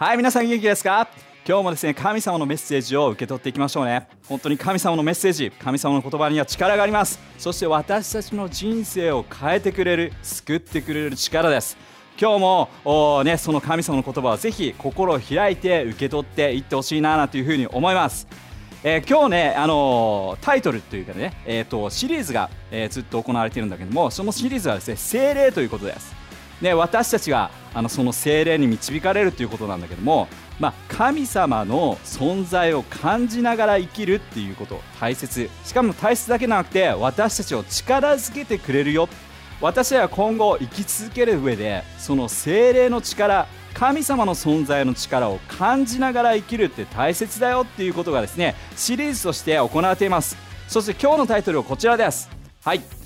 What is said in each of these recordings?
はい皆さん元気ですか？今日もですね神様のメッセージを受け取っていきましょうね。本当に神様のメッセージ神様の言葉には力があります。そして私たちの人生を変えてくれる救ってくれる力です。今日もね、その神様の言葉をぜひ心を開いて受け取っていってほしいななというふうに思います。えー、今日ね、あのー、タイトルというかね、えーと、シリーズが、えー、ずっと行われているんだけどもそのシリーズはですね精霊ということです。で私たちがあのその精霊に導かれるということなんだけども、まあ、神様の存在を感じながら生きるっていうこと大切。しかも大切だけじゃなくて私たちを力づけてくれるよ。私は今後生き続ける上でその精霊の力神様の存在の力を感じながら生きるって大切だよっていうことがですねシリーズとして行われています。そして今日のタイトルはこちらです。はい。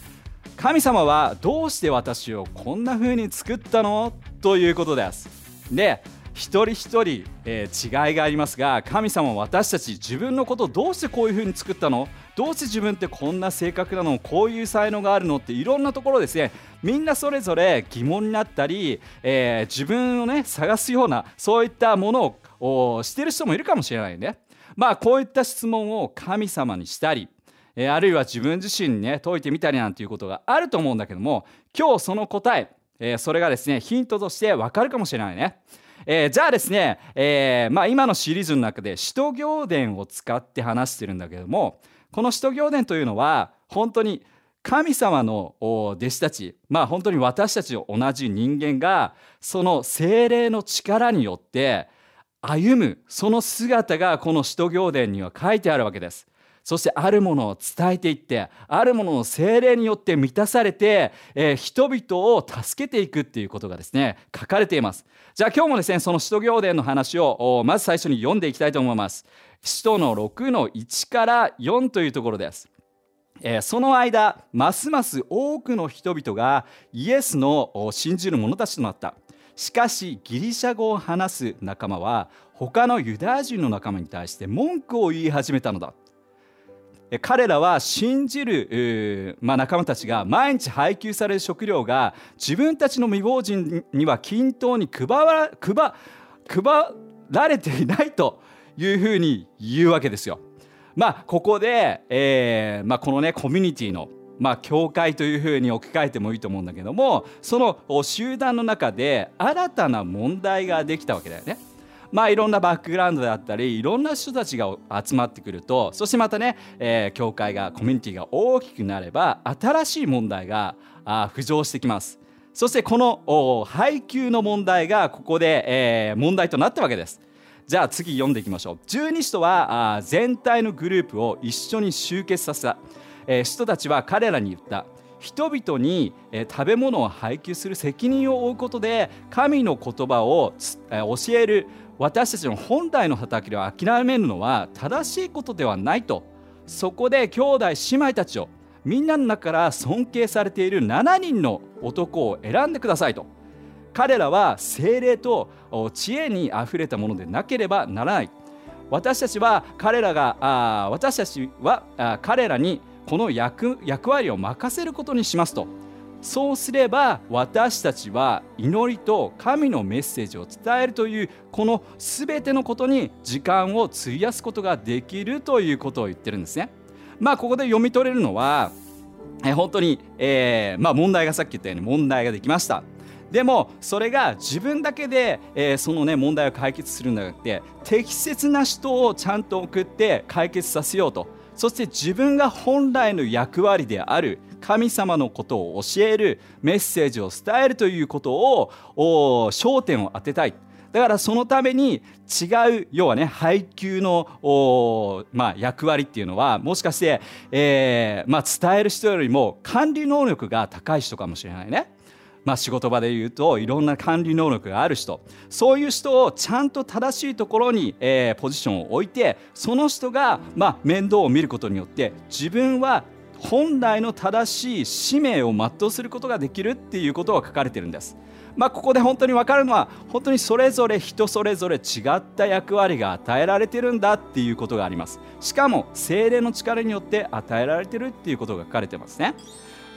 神様はどうして私をこんな風に作ったの？ということです。で一人一人、えー、違いがありますが神様は私たち自分のことをどうしてこういう風に作ったの？どうして自分ってこんな性格なの？こういう才能があるの？っていろんなところですね。みんなそれぞれ疑問になったり、えー、自分をね探すようなそういったものをしてる人もいるかもしれないね。まあこういった質問を神様にしたりえあるいは自分自身にね解いてみたりなんていうことがあると思うんだけども今日その答ええそれがですねヒントとしてわかるかもしれないね。えー、じゃあですね、え、まあ、今のシリーズの中で使徒行伝を使って話してるんだけどもこの使徒行伝というのは本当に神様の弟子たちまあ本当に私たちと同じ人間がその精霊の力によって歩むその姿がこの使徒行伝には書いてあるわけです。そしてあるものを伝えていってあるものの精霊によって満たされて、えー、人々を助けていくっていうことがですね書かれています。じゃあ今日もですねその使徒行伝の話をまず最初に読んでいきたいと思います。使徒の6の1から4というところです。えー、その間ますます多くの人々がイエスの信じる者たちとなった。しかしギリシャ語を話す仲間は他のユダヤ人の仲間に対して文句を言い始めたのだ。彼らは信じる、まあ、仲間たちが毎日配給される食料が自分たちの未亡人には均等に配ら配られていないというふうに言うわけですよ。まあここで、えーまあ、このねコミュニティのまあ、教会というふうに置き換えてもいいと思うんだけどもその集団の中で新たな問題ができたわけだよね。まあいろんなバックグラウンドであったりいろんな人たちが集まってくるとそしてまたね、えー、教会がコミュニティが大きくなれば新しい問題があ浮上してきます。そしてこの配給の問題がここで、えー、問題となったわけです。じゃあ次読んでいきましょう十二使徒は全体のグループを一緒に集結させた、えー、使徒たちは彼らに言った人々に、食べ物を配給する責任を負うことで神の言葉を、教える私たちの本来の働きを諦めるのは正しいことではないと。そこで兄弟姉妹たちをみんなの中から尊敬されている7人の男を選んでくださいと。彼らは精霊と知恵にあふれたものでなければならない。私たちは彼らがあ私たちはあ彼らにこの役役割を任せることにしますと。そうすれば私たちは祈りと神のメッセージを伝えるというこの全てのことに時間を費やすことができるということを言ってるんですね。まあここで読み取れるのはえ本当に、えー、まあ、問題がさっき言ったように問題ができました。でもそれが自分だけで、えー、そのね問題を解決するんじゃなくて適切な人をちゃんと送って解決させようとそして自分が本来の役割である神様のことを教えるメッセージを伝えるということを焦点を当てたいだからそのために違う要はね配給の、まあ、役割っていうのはもしかして、えーまあ、伝える人よりも管理能力が高い人かもしれないね。まあ、仕事場で言うといろんな管理能力がある人そういう人をちゃんと正しいところに、えー、ポジションを置いてその人が、まあ、面倒を見ることによって自分は本来の正しい使命を全うすることができるっていうことが書かれてるんです。まあ、ここで本当に分かるのは本当にそれぞれ人それぞれ違った役割が与えられてるんだっていうことがありますしかも精霊の力によって与えられてるっていうことが書かれてますね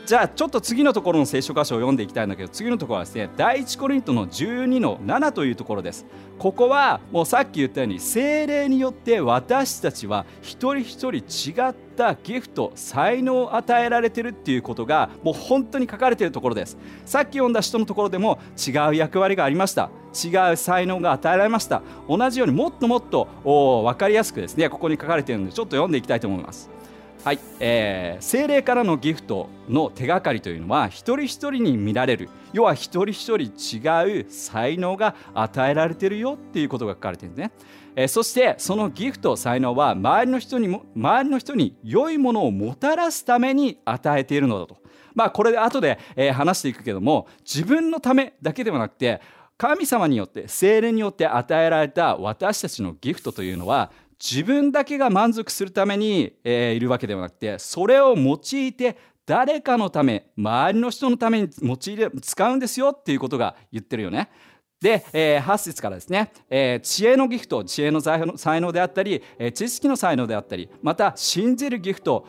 じゃあちょっと次のところの聖書箇所を読んでいきたいんだけど次のところはですね第一コリントの12の7というところです。ここはもうさっき言ったように精霊によって私たちは一人一人違ったギフト才能を与えられてるっていうことがもう本当に書かれているところです。さっき読んだ人のところでも違う役割がありました。違う才能が与えられました。同じようにもっともっと分かりやすくですねここに書かれてるのでちょっと読んでいきたいと思います。はい、えー、精霊からのギフトの手がかりというのは一人一人に見られる。要は一人一人違う才能が与えられてるよっていうことが書かれてるんですね、えー、そしてそのギフト才能は周りの人にも周りの人に良いものをもたらすために与えているのだと。まあこれで後で、えー、話していくけども自分のためだけではなくて神様によって精霊によって与えられた私たちのギフトというのは自分だけが満足するために、えー、いるわけではなくてそれを用いて誰かのため周りの人のために用いる使うんですよっていうことが言ってるよね。で、えー、8節からですね、えー、知恵のギフト知恵の才能であったり、えー、知識の才能であったりまた信じるギフト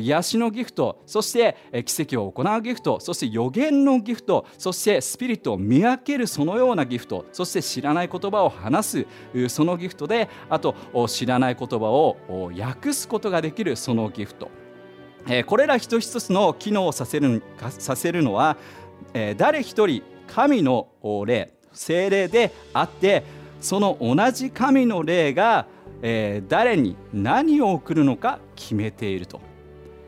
癒しのギフトそして、えー、奇跡を行うギフトそして予言のギフトそしてスピリットを見分けるそのようなギフトそして知らない言葉を話すそのギフトであと知らない言葉を訳すことができるそのギフト、えー、これら一つ一つの機能をさせるさせるのは、えー、誰一人神の霊。精霊であってその同じ神の霊が、えー、誰に何を送るのか決めていると。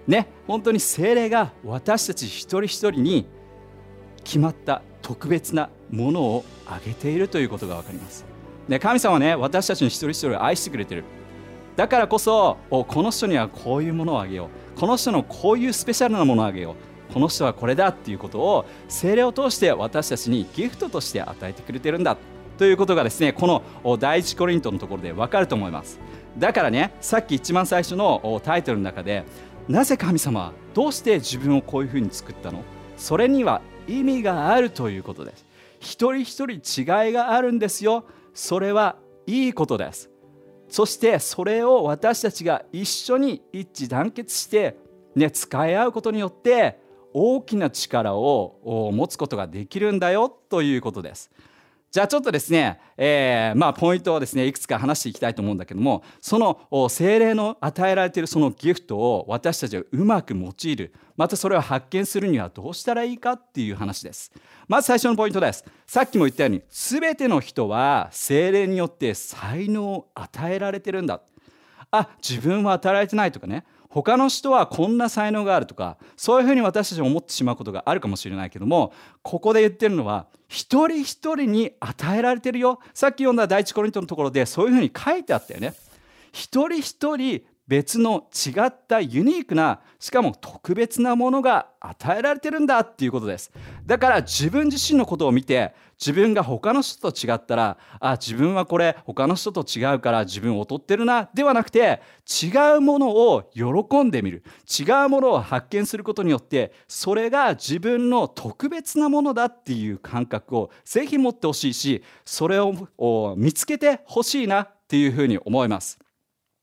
ね、本当に精霊が私たち一人一人に決まった特別なものをあげているということが分かります。で神様はね私たちに一人一人を愛してくれてる。だからこそこの人にはこういうものをあげようこの人のこういうスペシャルなものをあげようこの人はこれだっていうことを精霊を通して私たちにギフトとして与えてくれてるんだということがですねこの第一コリントのところでわかると思います。だからねさっき一番最初のタイトルの中でなぜ神様はどうして自分をこういうふうに作ったの？それには意味があるということです。一人一人違いがあるんですよ。それはいいことです。そしてそれを私たちが一緒に一致団結して、ね、使い合うことによって大きな力を持つことができるんだよということです。じゃあちょっとですね、えー、まあポイントをですねいくつか話していきたいと思うんだけどもその精霊の与えられているそのギフトを私たちはうまく用いる。またそれを発見するにはどうしたらいいかっていう話です。まず最初のポイントです。さっきも言ったように全ての人は精霊によって才能を与えられてるんだ。あ自分は与えられてないとかね。他の人はこんな才能があるとかそういうふうに私たち思ってしまうことがあるかもしれないけどもここで言ってるのは一人一人に与えられてるよ。さっき読んだ第一コリントのところでそういうふうに書いてあったよね。一人一人別の違ったユニークなしかも特別なものが与えられてるんだっていうことですだから自分自身のことを見て自分が他の人と違ったらあ自分はこれ他の人と違うから自分劣ってるなではなくて違うものを喜んでみる違うものを発見することによってそれが自分の特別なものだっていう感覚をぜひ持ってほしいしそれを見つけてほしいなっていうふうに思います。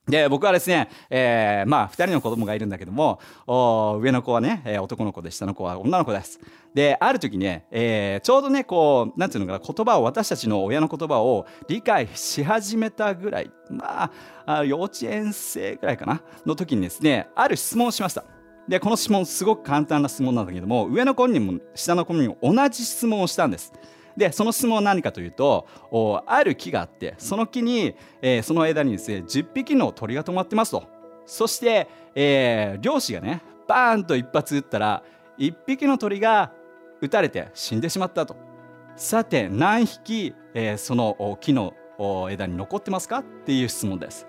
で僕はですね、えー、まあ2人の子供がいるんだけども上の子はね、えー、男の子で下の子は女の子です。である時ね、えー、ちょうどねこうなんていうのかな言葉を私たちの親の言葉を理解し始めたぐらいまあ幼稚園生ぐらいかなの時にですねある質問をしました。でこの質問すごく簡単な質問なんだけども上の子にも下の子にも同じ質問をしたんです。でその質問は何かというとある木があってその木に、えー、その枝にですね10匹の鳥が止まってますと。そして、えー、漁師がねバーンと一発撃ったら1匹の鳥が撃たれて死んでしまったと。さて何匹、えー、その木の枝に残ってますか？っていう質問です。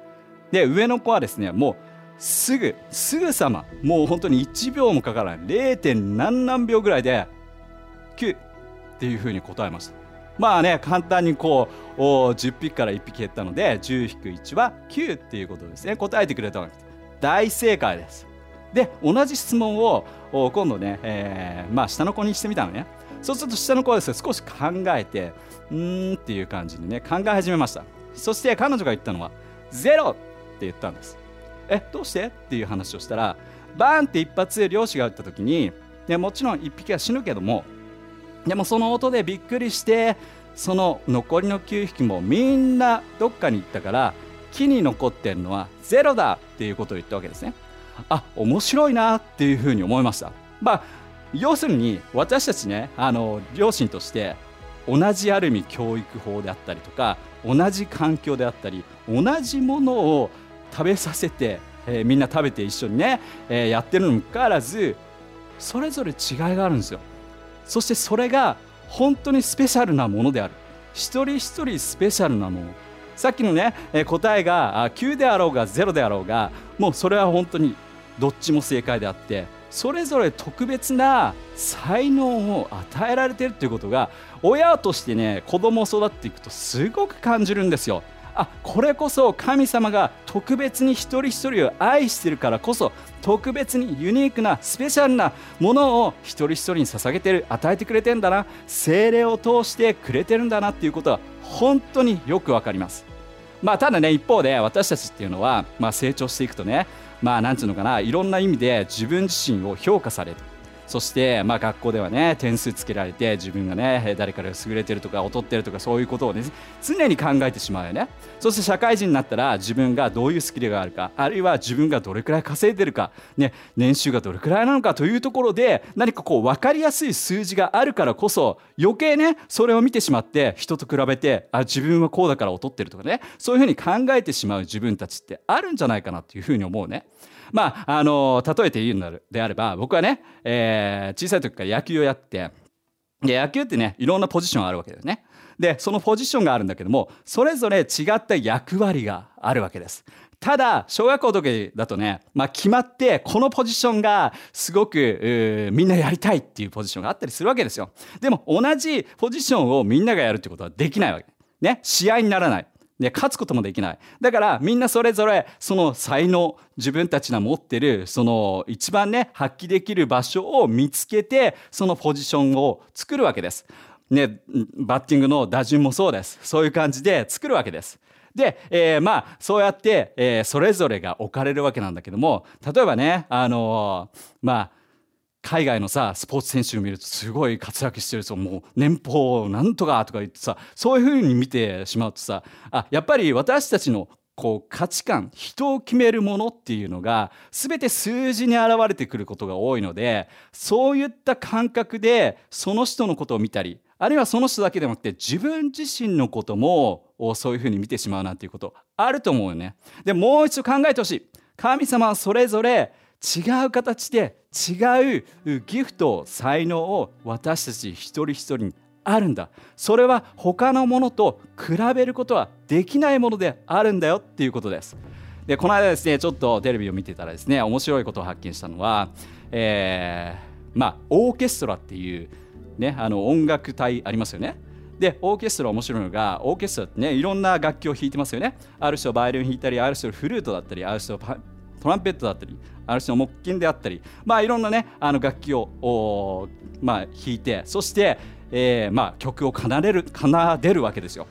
で上の子はですねもうすぐすぐさまもう本当に1秒もかからない。0. 何何秒ぐらいでっていうふうに答えました。まあね簡単にこう10匹から1匹減ったので10-1は9っていうことですね。答えてくれたわけです。大正解です。で同じ質問を今度ね、えー、まあ下の子にしてみたのね。そうすると下の子はですね少し考えてうーんっていう感じにね考え始めました。そして彼女が言ったのはゼロって言ったんです。えどうしてっていう話をしたらバーンって一発漁師が撃った時にでもちろん1匹は死ぬけどもでもその音でびっくりしてその残りの9匹もみんなどっかに行ったから木に残ってるのはゼロだっていうことを言ったわけですね。あ面白いなっていうふうに思いました。まあ要するに私たちねあの両親として同じある意味教育法であったりとか同じ環境であったり同じものを食べさせて、えー、みんな食べて一緒にね、えー、やってるのにかかわらずそれぞれ違いがあるんですよ。そしてそれが本当にスペシャルなものである一人一人スペシャルなものさっきのね、答えが9であろうが0であろうがもうそれは本当にどっちも正解であってそれぞれ特別な才能を与えられているということが親としてね子供を育っていくとすごく感じるんですよ。あこれこそ神様が特別に一人一人を愛してるからこそ特別にユニークなスペシャルなものを一人一人に捧げてる与えてくれてんだな。精霊を通してくれてるんだなっていうことは本当によくわかります。まあただね一方で私たちっていうのは、まあ、成長していくとねまあなんていうのかないろんな意味で自分自身を評価される。そして、まあ、学校ではね点数つけられて自分がね誰から優れてるとか劣ってるとかそういうことをね常に考えてしまうよねそして社会人になったら自分がどういうスキルがあるかあるいは自分がどれくらい稼いでるか、ね、年収がどれくらいなのかというところで何かこう分かりやすい数字があるからこそ余計ねそれを見てしまって人と比べてあ自分はこうだから劣ってるとかねそういうふうに考えてしまう自分たちってあるんじゃないかなというふうに思うね。まあ、あの例えて言うのであれば僕はね、えー、小さい時から野球をやってで野球ってねいろんなポジションがあるわけですね。でそのポジションがあるんだけどもそれぞれ違った役割があるわけです。ただ小学校の時だとね、まあ、決まってこのポジションがすごくみんなやりたいっていうポジションがあったりするわけですよでも同じポジションをみんながやるってことはできないわけね試合にならないで勝つこともできないだからみんなそれぞれその才能自分たちが持ってるその一番ね発揮できる場所を見つけてそのポジションを作るわけです。ね、バッティングの打順もそうですそういう感じで作るわけです。で、えー、まあそうやって、えー、それぞれが置かれるわけなんだけども例えばねあのー、まあ海外のさスポーツ選手を見るとすごい活躍してる人もう年俸なんとかとか言ってさそういうふうに見てしまうとさあやっぱり私たちのこう価値観人を決めるものっていうのが全て数字に表れてくることが多いのでそういった感覚でその人のことを見たりあるいはその人だけでなくて自分自身のこともそういうふうに見てしまうなんていうことあると思うよね。でもう一度考えてほしい。神様はそれぞれ違う形で違うギフト才能を私たち一人一人にあるんだ。それは他のものと比べることはできないものであるんだよっていうことです。でこの間ですねちょっとテレビを見てたらですね面白いことを発見したのは、えー、まあオーケストラっていう、ね、あの音楽隊ありますよね。でオーケストラ面白いのがオーケストラってねいろんな楽器を弾いてますよね。ある人はバイオリン弾いたりある人はフルートだったりある人はトランペットだったりある種の木琴であったり、まあ、いろんなねあの楽器をまあ、弾いてそして、えーまあ、曲を奏でる奏でるわけですよ。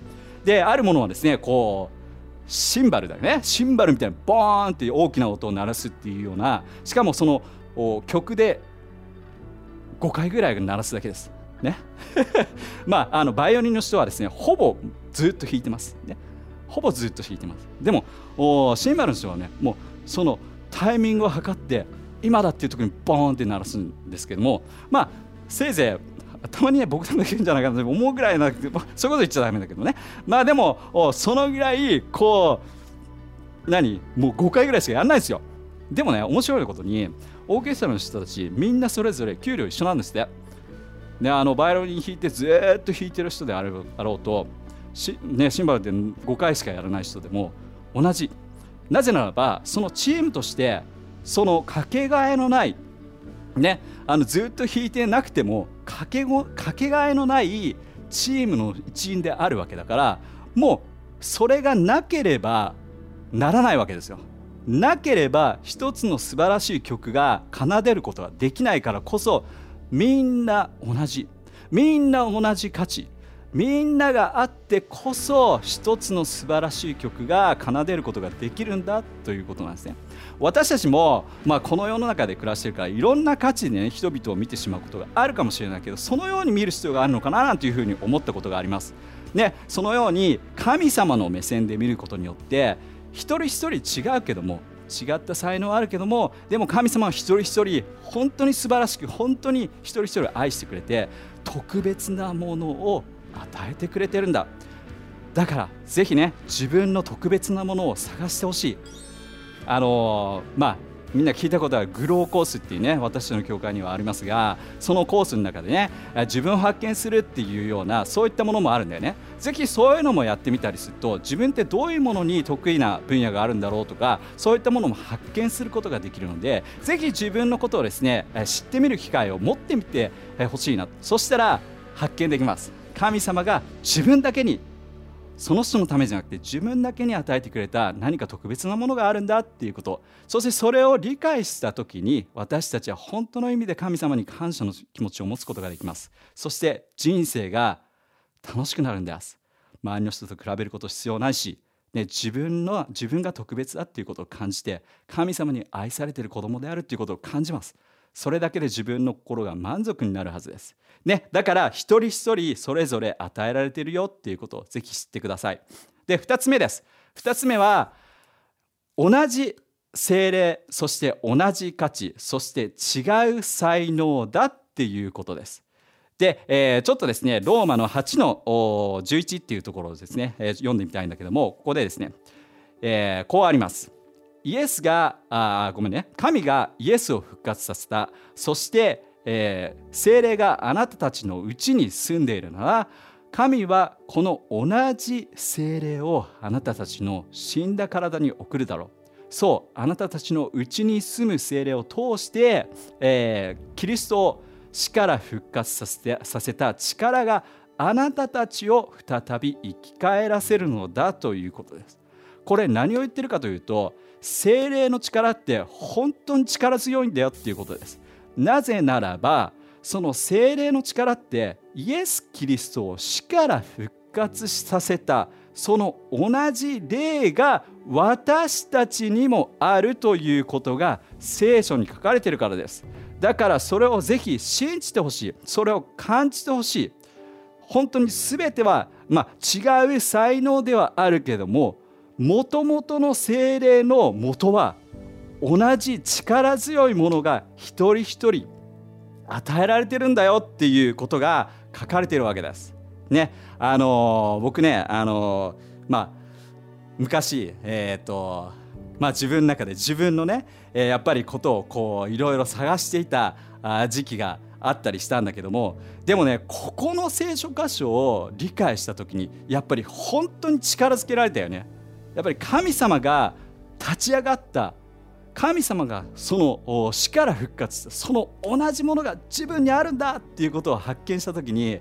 であるものはですねこうシンバルだよねシンバルみたいなボーンっていう大きな音を鳴らすっていうようなしかもその曲で5回ぐらい鳴らすだけです。ね、まああのバイオリンの人はですねほぼずっと弾いてます。ね、ほぼずっと弾いてます。でもシンバルの人はねもうそのタイミングを測って今だっていう時にボーンって鳴らすんですけどもまあせいぜいたまにね僕でもできるんじゃないかなと思うぐらいなそういうこと言っちゃだめだけどね。まあでもそのぐらいこう何もう5回ぐらいしかやらないですよ。でもね面白いことにオーケストラの人たちみんなそれぞれ給料一緒なんですって。であのバイオリン弾いてずっと弾いてる人であろうと、ね、シンバルで5回しかやらない人でも同じなぜならばそのチームとしてそのかけがえのないねあのずっと引いてなくてもかけごかけがえのないチームの一員であるわけだからもうそれがなければならないわけですよ。なければ一つの素晴らしい曲が奏でることができないからこそみんな同じみんな同じ価値みんながあってこそ一つの素晴らしい曲が奏でることができるんだということなんですね私たちも、まあ、この世の中で暮らしてるからいろんな価値で、ね、人々を見てしまうことがあるかもしれないけどそのように見る必要があるのかななんていうふうに思ったことがあります。ね、そのように神様の目線で見ることによって一人一人違うけども違った才能あるけどもでも神様は一人一人本当に素晴らしく本当に一人一人愛してくれて特別なものを与えてくれてるんだ。だからぜひね自分の特別なものを探してほしい。あのー、まあみんな聞いたことはグローコースっていうね私の教会にはありますがそのコースの中でね自分を発見するっていうようなそういったものもあるんだよね。ぜひそういうのもやってみたりすると自分ってどういうものに得意な分野があるんだろうとかそういったものも発見することができるのでぜひ自分のことをですね知ってみる機会を持ってみてほしいなそしたら発見できます。神様が自分だけにその人のためじゃなくて自分だけに与えてくれた何か特別なものがあるんだっていうこと。そしてそれを理解した時に私たちは本当の意味で神様に感謝の気持ちを持つことができます。そして人生が楽しくなるんです。周りの人と比べること必要ないし、ね、自分の自分が特別だっていうことを感じて神様に愛されている子供であるっていうことを感じます。それだけで自分の心が満足になるはずです。ね、だから一人一人それぞれ与えられているよっていうことをぜひ知ってください。で2つ目です。2つ目は同じ精霊そして同じ価値そして違う才能だっていうことです。で、えー、ちょっとですねローマの8の11っていうところをですね、えー、読んでみたいんだけどもここでですね、えー、こうあります。イエスがあごめんね神がイエスを復活させたそして、えー、精霊があなたたちのうちに住んでいるなら神はこの同じ精霊をあなたたちの死んだ体に送るだろうそうあなたたちのうちに住む精霊を通して、えー、キリストを死から復活させてさせた力があなたたちを再び生き返らせるのだということです。これ何を言ってるかというと精霊の力って本当に力強いんだよっていうことですなぜならばその精霊の力ってイエス・キリストを死から復活させたその同じ霊が私たちにもあるということが聖書に書かれているからです。だからそれをぜひ信じてほしい。それを感じてほしい。本当に全ては、まあ、違う才能ではあるけどももともとの精霊のもとは同じ力強いものが一人一人与えられてるんだよっていうことが書かれてるわけです。ね、あのー、僕ね、あのー、まあ、昔、えーとまあ、自分の中で自分のね、えー、やっぱりことをこういろいろ探していた時期があったりしたんだけどもでもねここの聖書箇所を理解した時にやっぱり本当に力づけられたよね。やっぱり神様が立ち上がった神様がその死から復活したその同じものが自分にあるんだっていうことを発見した時に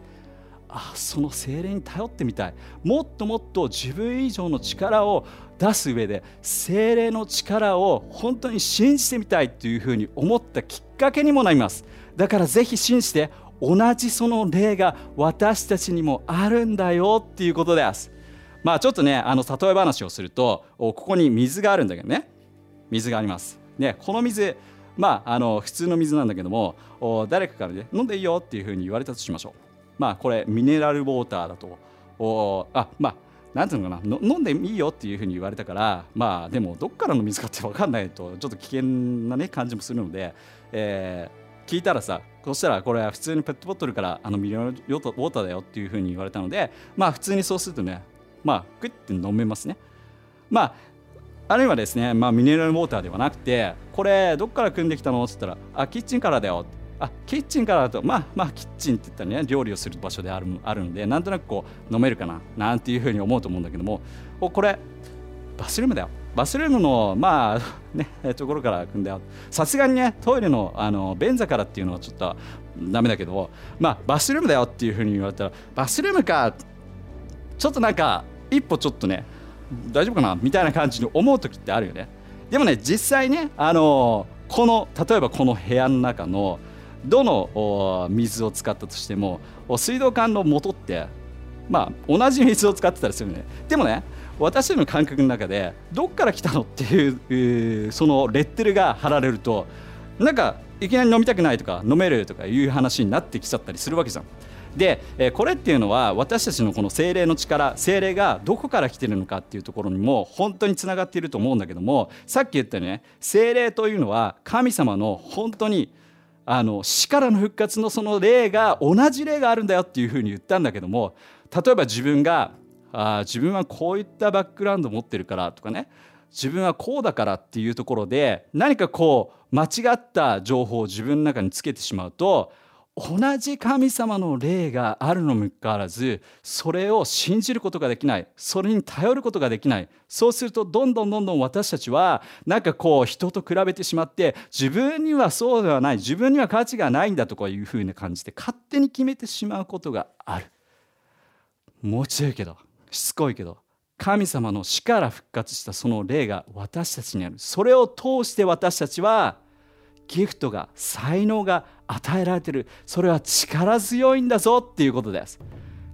あその精霊に頼ってみたい。もっともっと自分以上の力を出す上で精霊の力を本当に信じてみたいというふうに思ったきっかけにもなります。だからぜひ信じて同じその霊が私たちにもあるんだよっていうことです。まあちょっとねあの例え話をするとここに水があるんだけどね。水があります。ねこの水まああの普通の水なんだけども誰かからね飲んでいいよっていうふうに言われたとしましょう。まあこれミネラルウォーターだと。おあまあなんていうのかな飲んでいいよっていうふうに言われたからまあでもどっからの水かって分かんないとちょっと危険なね感じもするので、えー、聞いたらさそしたらこれは普通にペットボトルからあのミネラルウォーターだよっていうふうに言われたのでまあ普通にそうするとねまあグッて飲めますね。まああるいはですね、まあ、ミネラルウォーターではなくてこれどっから組んできたの？って言ったらあキッチンからだよ。あキッチンからだとまあまあキッチンって言ったらね料理をする場所であるあるのでなんとなくこう飲めるかななんていうふうに思うと思うんだけどもおこれバスルームだよ。バスルームのまあ ねところから組んだよ。さすがにねトイレのあの便座からっていうのはちょっとダメだけどまあバスルームだよっていうふうに言われたらバスルームか。ちょっとなんか一歩ちょっとね大丈夫かなみたいな感じに思う時ってあるよねでもね実際ねあのこの例えばこの部屋の中のどの水を使ったとしても水道管の元ってまあ同じ水を使ってたりするねでもね私たちの感覚の中でどっから来たのっていうそのレッテルが貼られるとなんかいきなり飲みたくないとか飲めるとかいう話になってきちゃったりするわけじゃん。で、えこれっていうのは私たちのこの精霊の力精霊がどこから来てるのかっていうところにも本当につながっていると思うんだけどもさっき言ったよね精霊というのは神様の本当にあの死からの復活のその霊が同じ霊があるんだよっていうふうに言ったんだけども例えば自分があ自分はこういったバックグラウンド持ってるからとかね自分はこうだからっていうところで何かこう間違った情報を自分の中につけてしまうと同じ神様の霊があるのにもかかわらずそれを信じることができないそれに頼ることができない。そうするとどんどんどんどん私たちはなんかこう人と比べてしまって自分にはそうではない自分には価値がないんだとかいうふうに感じて勝手に決めてしまうことがある。もう強いけどしつこいけど神様の死から復活したその霊が私たちにある。それを通して私たちはギフトが才能が与えられている。それは力強いんだぞっていうことです。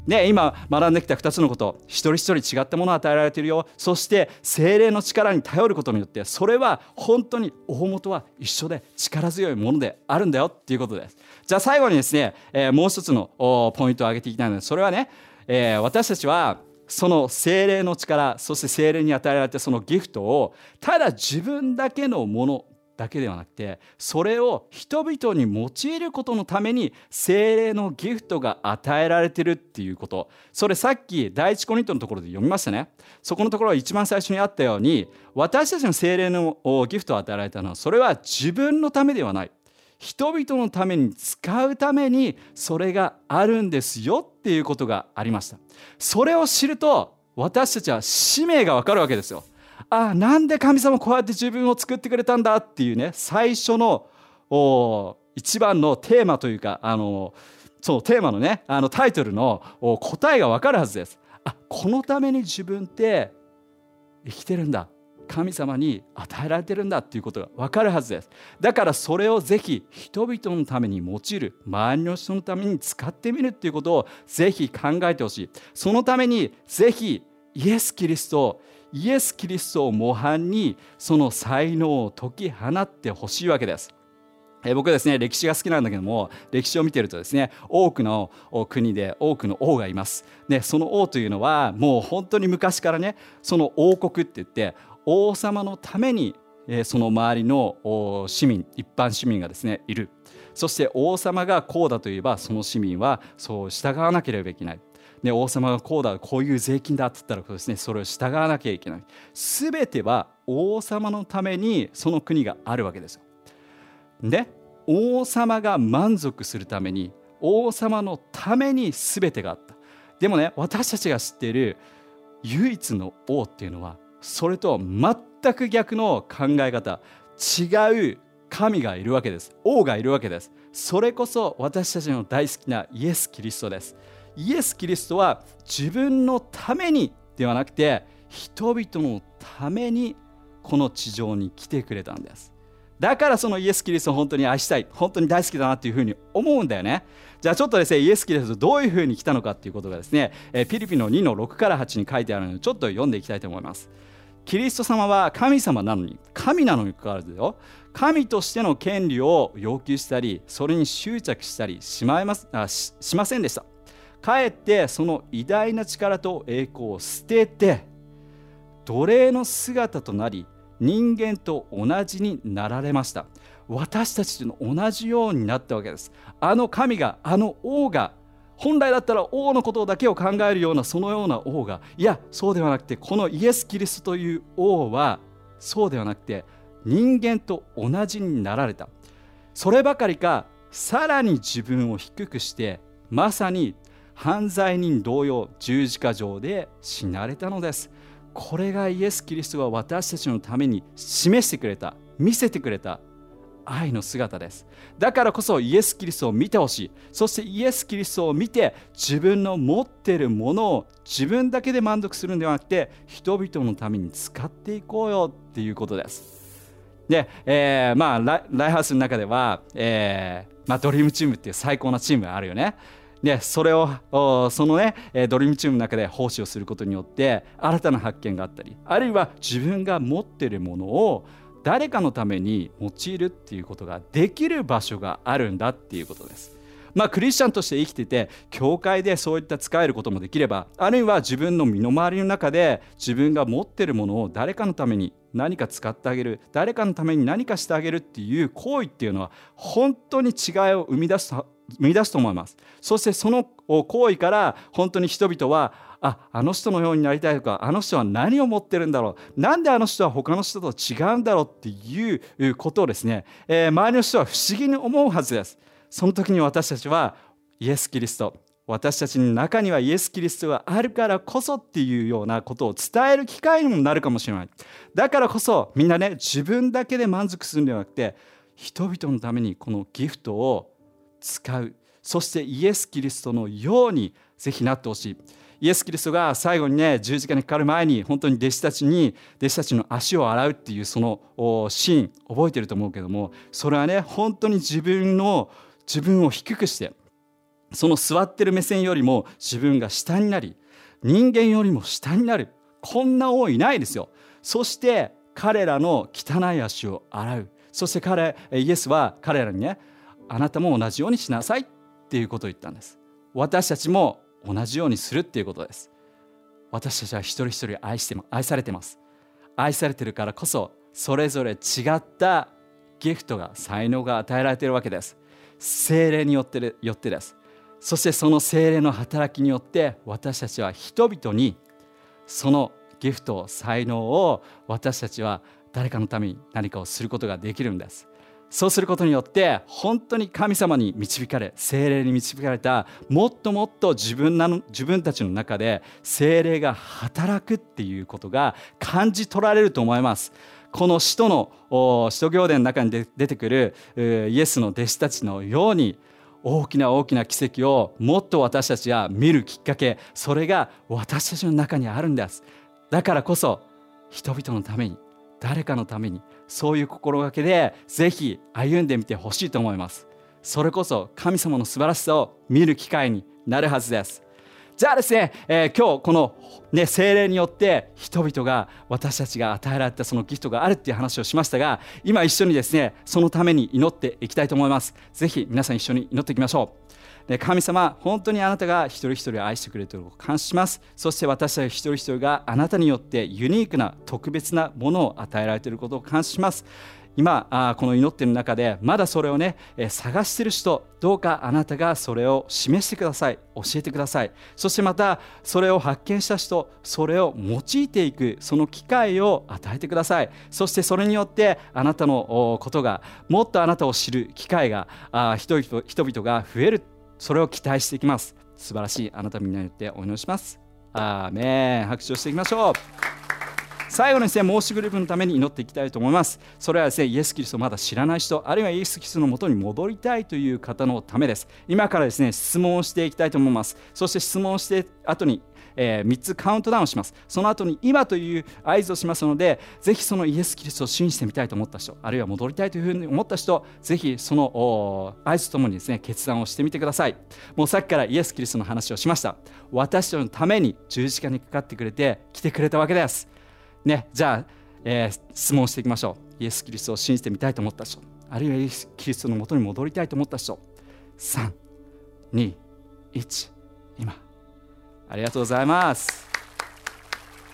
ね、今学んできた2つのこと一人一人違ったものを与えられているよ。そして精霊の力に頼ることによってそれは本当に大元は一緒で力強いものであるんだよっていうことです。じゃあ最後にですね、えー、もう一つのポイントを挙げていきたいのでそれはね、えー、私たちはその精霊の力そして精霊に与えられたそのギフトをただ自分だけのものだけではなくてそれを人々に用いることのために精霊のギフトが与えられてるっていうこと。それさっき第一コリントのところで読みましたね。そこのところは一番最初にあったように私たちの精霊のギフトを与えられたのはそれは自分のためではない。人々のために使うためにそれがあるんですよっていうことがありました。それを知ると私たちは使命がわかるわけですよ。あなんで神様こうやって自分を作ってくれたんだっていうね最初の一番のテーマというかあのそうテーマのねあのタイトルの答えが分かるはずです。あこのために自分って生きてるんだ。神様に与えられてるんだっていうことが分かるはずです。だからそれをぜひ人々のために用いる周りの人のために使ってみるっていうことをぜひ考えてほしい。そのためにぜひイエス・キリストをイエス・キリストを模範にその才能を解き放ってほしいわけです。え僕ですね歴史が好きなんだけども歴史を見てるとですね多くの国で多くの王がいます。でその王というのはもう本当に昔からねその王国って言って王様のためにその周りの市民一般市民がですねいる。そして王様がこうだといえばその市民はそう従わなければいけない。ね、王様がこうだこういう税金だって言ったらです、ね、それを従わなきゃいけない。全ては王様のためにその国があるわけですよ。で王様が満足するために王様のために全てがあった。でもね私たちが知っている唯一の王っていうのはそれと全く逆の考え方。違う神がいるわけです。王がいるわけです。それこそ私たちの大好きなイエス・キリストです。イエス・キリストは自分のためにではなくて人々のためにこの地上に来てくれたんです。だからそのイエス・キリストを本当に愛したい。本当に大好きだなっていうふうに思うんだよね。じゃあちょっとですねイエス・キリストどういうふうに来たのかっていうことがですねピリピの2の6から8に書いてあるのでちょっと読んでいきたいと思います。キリスト様は神様なのに神なのにかかわらずよ。神としての権利を要求したりそれに執着したりしまいますあしませんでした。かえってその偉大な力と栄光を捨てて奴隷の姿となり人間と同じになられました。私たちと同じようになったわけです。あの神があの王が本来だったら王のことだけを考えるようなそのような王がいやそうではなくてこのイエス・キリストという王はそうではなくて人間と同じになられた。そればかりかさらに自分を低くしてまさに犯罪人同様十字架上で死なれたのです。これがイエス・キリストが私たちのために示してくれた見せてくれた愛の姿です。だからこそイエス・キリストを見てほしい。そしてイエス・キリストを見て自分の持っているものを自分だけで満足するんではなくて人々のために使っていこうよっていうことです。で、えー、まあライハウスの中では、えーまあ、ドリームチームっていう最高なチームがあるよね。でそれをそのねドリームチームの中で奉仕をすることによって新たな発見があったりあるいは自分が持っているものを誰かのために用いるっていうことができる場所があるんだっていうことです。まあ、クリスチャンとして生きてて教会でそういった使えることもできればあるいは自分の身の回りの中で自分が持ってるものを誰かのために何か使ってあげる誰かのために何かしてあげるっていう行為っていうのは本当に違いを生み出す生み出すと思います。そしてその行為から本当に人々はああの人のようになりたいとかあの人は何を持ってるんだろうなんであの人は他の人と違うんだろうっていうことをですね、えー、周りの人は不思議に思うはずです。その時に私たちはイエス・キリスト。私たちの中にはイエス・キリストがあるからこそっていうようなことを伝える機会にもなるかもしれない。だからこそみんなね自分だけで満足するんではなくて人々のためにこのギフトを使う。そしてイエス・キリストのようにぜひなってほしい。イエス・キリストが最後にね十字架にかかる前に本当に弟子たちに弟子たちの足を洗うっていうそのシーン覚えてると思うけどもそれはね本当に自分の自分を低くしてその座ってる目線よりも自分が下になり人間よりも下になる。こんな王いないですよ。そして彼らの汚い足を洗う。そして彼イエスは彼らにねあなたも同じようにしなさい。っていうことを言ったんです。私たちも同じようにするっていうことです。私たちは一人一人愛して愛されてます。愛されてるからこそそれぞれ違ったギフトが才能が与えられているわけです。精霊によってよってです。そしてその精霊の働きによって私たちは人々にそのギフト才能を私たちは誰かのために何かをすることができるんです。そうすることによって本当に神様に導かれ精霊に導かれたもっともっと自分なの自分たちの中で精霊が働くっていうことが感じ取られると思います。この使徒の使徒行伝の中に出てくるイエスの弟子たちのように大きな大きな奇跡をもっと私たちが見るきっかけそれが私たちの中にあるんです。だからこそ人々のために誰かのためにそういう心がけでぜひ歩んでみてほしいと思います。それこそ神様の素晴らしさを見る機会になるはずです。じゃあですね、えー、今日この、ね、精霊によって人々が私たちが与えられたそのギフトがあるっていう話をしましたが今一緒にですねそのために祈っていきたいと思います。ぜひ皆さん一緒に祈っていきましょう。で神様本当にあなたが一人一人愛してくれていることを感謝します。そして私たち一人一人があなたによってユニークな特別なものを与えられていることを感謝します。今この祈っている中でまだそれをね、探している人どうかあなたがそれを示してください。教えてください。そしてまたそれを発見した人それを用いていくその機会を与えてください。そしてそれによってあなたのことがもっとあなたを知る機会が人々人々が増える。それを期待していきます。素晴らしい。あなたみんなによってお祈りします。アーメン。拍手をしていきましょう。最後にですね申しグループのために祈っていきたいと思います。それはですねイエス・キリストをまだ知らない人あるいはイエス・キリストのもとに戻りたいという方のためです。今からですね質問をしていきたいと思います。そして質問をして後にえー、3つカウントダウンします。その後に今という合図をしますのでぜひそのイエス・キリストを信じてみたいと思った人あるいは戻りたいというふうに思った人ぜひその合図ともにですね決断をしてみてください。もうさっきからイエス・キリストの話をしました。私たちのために十字架にかかってくれて来てくれたわけです。ね、じゃあ、えー、質問していきましょう。イエス・キリストを信じてみたいと思った人、あるいはイエス・キリストのもとに戻りたいと思った人、3、2、1、今。ありがとうございます。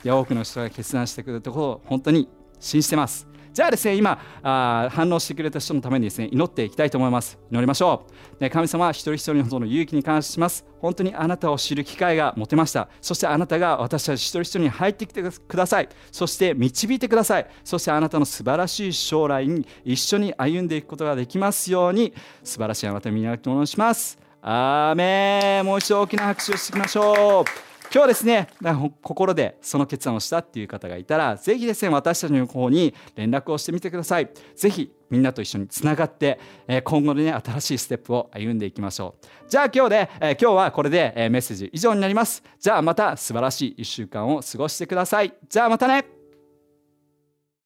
いや多くの人が決断してくれたころを本当に信じてます。じゃあですね今あ反応してくれた人のためにですね祈っていきたいと思います。祈りましょう、ね、神様一人一人のその勇気に感謝します。本当にあなたを知る機会が持てました。そしてあなたが私たち一人一人に入ってきてください。そして導いてください。そしてあなたの素晴らしい将来に一緒に歩んでいくことができますように。素晴らしいあなたを見なとお願いします。アーメン。もう一度大きな拍手をしていきましょう。今日はですね心でその決断をしたっていう方がいたらぜひですね私たちの方に連絡をしてみてください。ぜひみんなと一緒につながって今後のね新しいステップを歩んでいきましょう。じゃあ今日で今日はこれでメッセージ以上になります。じゃあまた素晴らしい1週間を過ごしてください。じゃあまたね。